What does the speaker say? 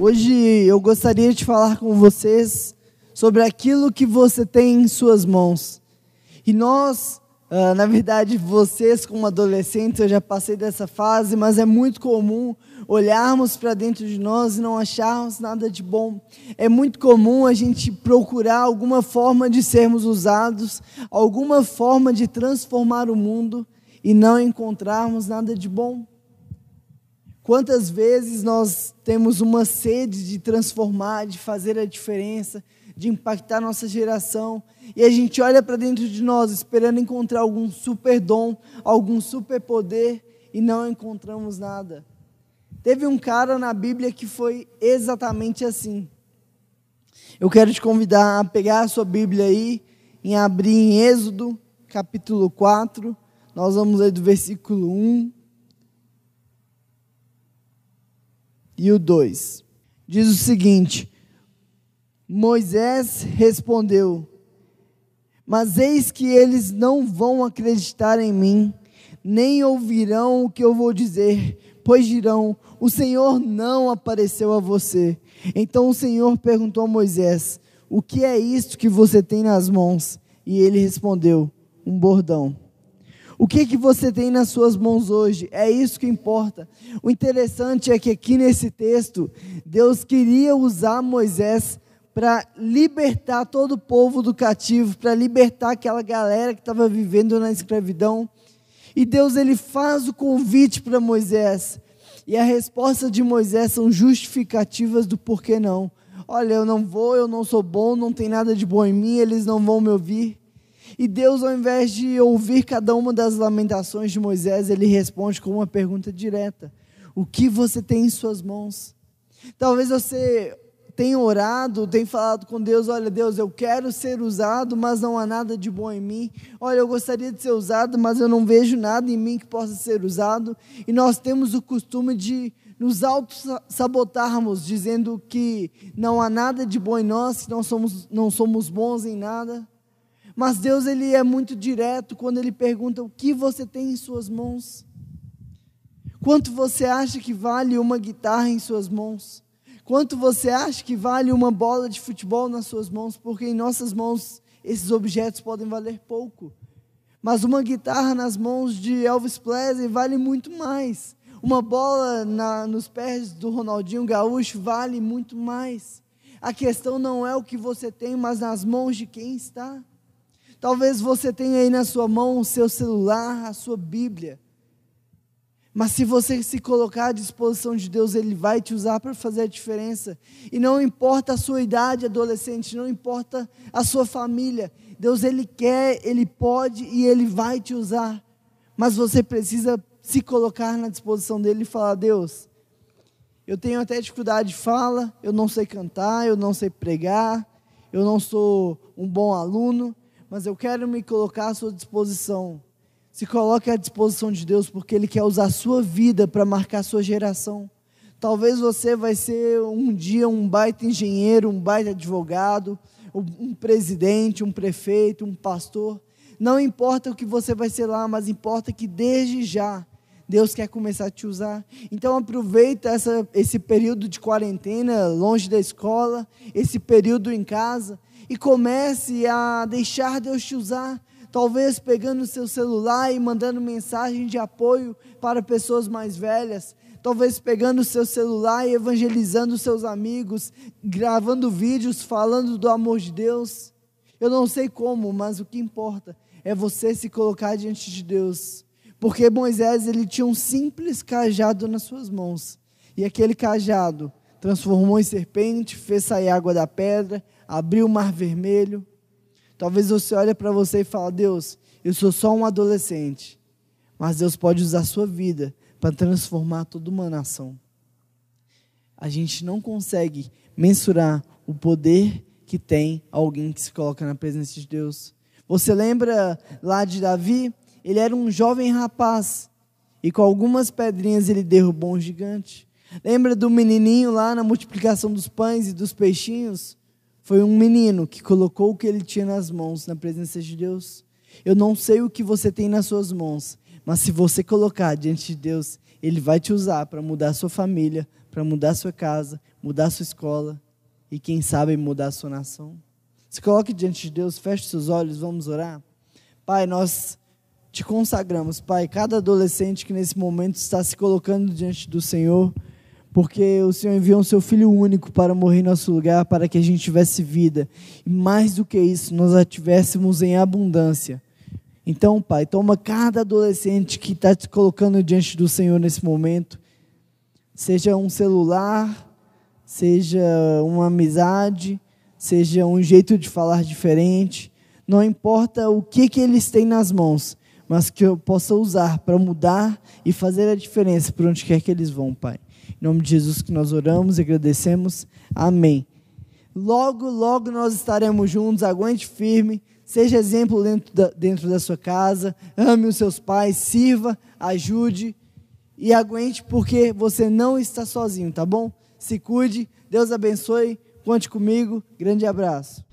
Hoje eu gostaria de falar com vocês sobre aquilo que você tem em suas mãos. E nós, uh, na verdade, vocês como adolescentes, eu já passei dessa fase, mas é muito comum olharmos para dentro de nós e não acharmos nada de bom. É muito comum a gente procurar alguma forma de sermos usados, alguma forma de transformar o mundo e não encontrarmos nada de bom. Quantas vezes nós temos uma sede de transformar, de fazer a diferença, de impactar nossa geração, e a gente olha para dentro de nós esperando encontrar algum super dom, algum super poder, e não encontramos nada. Teve um cara na Bíblia que foi exatamente assim. Eu quero te convidar a pegar a sua Bíblia aí, em abrir em Êxodo, capítulo 4. Nós vamos ler do versículo 1 e o 2. Diz o seguinte: Moisés respondeu: Mas eis que eles não vão acreditar em mim, nem ouvirão o que eu vou dizer, pois dirão: O Senhor não apareceu a você. Então o Senhor perguntou a Moisés: O que é isto que você tem nas mãos? E ele respondeu: Um bordão. O que que você tem nas suas mãos hoje? É isso que importa. O interessante é que aqui nesse texto, Deus queria usar Moisés para libertar todo o povo do cativo, para libertar aquela galera que estava vivendo na escravidão. E Deus ele faz o convite para Moisés. E a resposta de Moisés são justificativas do porquê não. Olha, eu não vou, eu não sou bom, não tem nada de bom em mim, eles não vão me ouvir. E Deus, ao invés de ouvir cada uma das lamentações de Moisés, ele responde com uma pergunta direta: O que você tem em suas mãos? Talvez você tenha orado, tenha falado com Deus: Olha, Deus, eu quero ser usado, mas não há nada de bom em mim. Olha, eu gostaria de ser usado, mas eu não vejo nada em mim que possa ser usado. E nós temos o costume de nos auto-sabotarmos, dizendo que não há nada de bom em nós, que não somos, não somos bons em nada. Mas Deus ele é muito direto quando ele pergunta o que você tem em suas mãos. Quanto você acha que vale uma guitarra em suas mãos? Quanto você acha que vale uma bola de futebol nas suas mãos? Porque em nossas mãos esses objetos podem valer pouco. Mas uma guitarra nas mãos de Elvis Presley vale muito mais. Uma bola na, nos pés do Ronaldinho Gaúcho vale muito mais. A questão não é o que você tem, mas nas mãos de quem está. Talvez você tenha aí na sua mão o seu celular, a sua Bíblia. Mas se você se colocar à disposição de Deus, Ele vai te usar para fazer a diferença. E não importa a sua idade, adolescente, não importa a sua família. Deus, Ele quer, Ele pode e Ele vai te usar. Mas você precisa se colocar na disposição dEle e falar: Deus, eu tenho até dificuldade de fala, eu não sei cantar, eu não sei pregar, eu não sou um bom aluno, mas eu quero me colocar à sua disposição. Se coloque à disposição de Deus, porque Ele quer usar a sua vida para marcar a sua geração. Talvez você vai ser um dia um baita engenheiro, um baita advogado, um presidente, um prefeito, um pastor. Não importa o que você vai ser lá, mas importa que desde já Deus quer começar a te usar. Então aproveita essa, esse período de quarentena, longe da escola, esse período em casa, e comece a deixar Deus te usar. Talvez pegando o seu celular e mandando mensagem de apoio para pessoas mais velhas. Talvez pegando o seu celular e evangelizando seus amigos, gravando vídeos falando do amor de Deus. Eu não sei como, mas o que importa é você se colocar diante de Deus. Porque Moisés ele tinha um simples cajado nas suas mãos. E aquele cajado transformou em serpente, fez sair água da pedra, abriu o mar vermelho. Talvez você olhe para você e fale: Deus, eu sou só um adolescente, mas Deus pode usar a sua vida para transformar toda uma nação. A gente não consegue mensurar o poder que tem alguém que se coloca na presença de Deus. Você lembra lá de Davi? Ele era um jovem rapaz e com algumas pedrinhas ele derrubou um gigante. Lembra do menininho lá na multiplicação dos pães e dos peixinhos? Foi um menino que colocou o que ele tinha nas mãos na presença de Deus. Eu não sei o que você tem nas suas mãos, mas se você colocar diante de Deus, Ele vai te usar para mudar sua família, para mudar sua casa, mudar sua escola e, quem sabe, mudar sua nação. Se coloque diante de Deus, feche seus olhos, vamos orar. Pai, nós te consagramos, Pai, cada adolescente que nesse momento está se colocando diante do Senhor, porque o Senhor enviou o seu Filho único para morrer em nosso lugar, para que a gente tivesse vida, e mais do que isso, nós a tivéssemos em abundância. Então, Pai, toma cada adolescente que está te colocando diante do Senhor nesse momento, seja um celular, seja uma amizade, seja um jeito de falar diferente, não importa o que, que eles têm nas mãos, mas que eu possa usar para mudar e fazer a diferença por onde quer que eles vão, Pai. Em nome de Jesus que nós oramos e agradecemos. Amém. Logo, logo nós estaremos juntos. Aguente firme. Seja exemplo dentro da, dentro da sua casa. Ame os seus pais. Sirva, ajude. E aguente porque você não está sozinho, tá bom? Se cuide. Deus abençoe. Conte comigo. Grande abraço.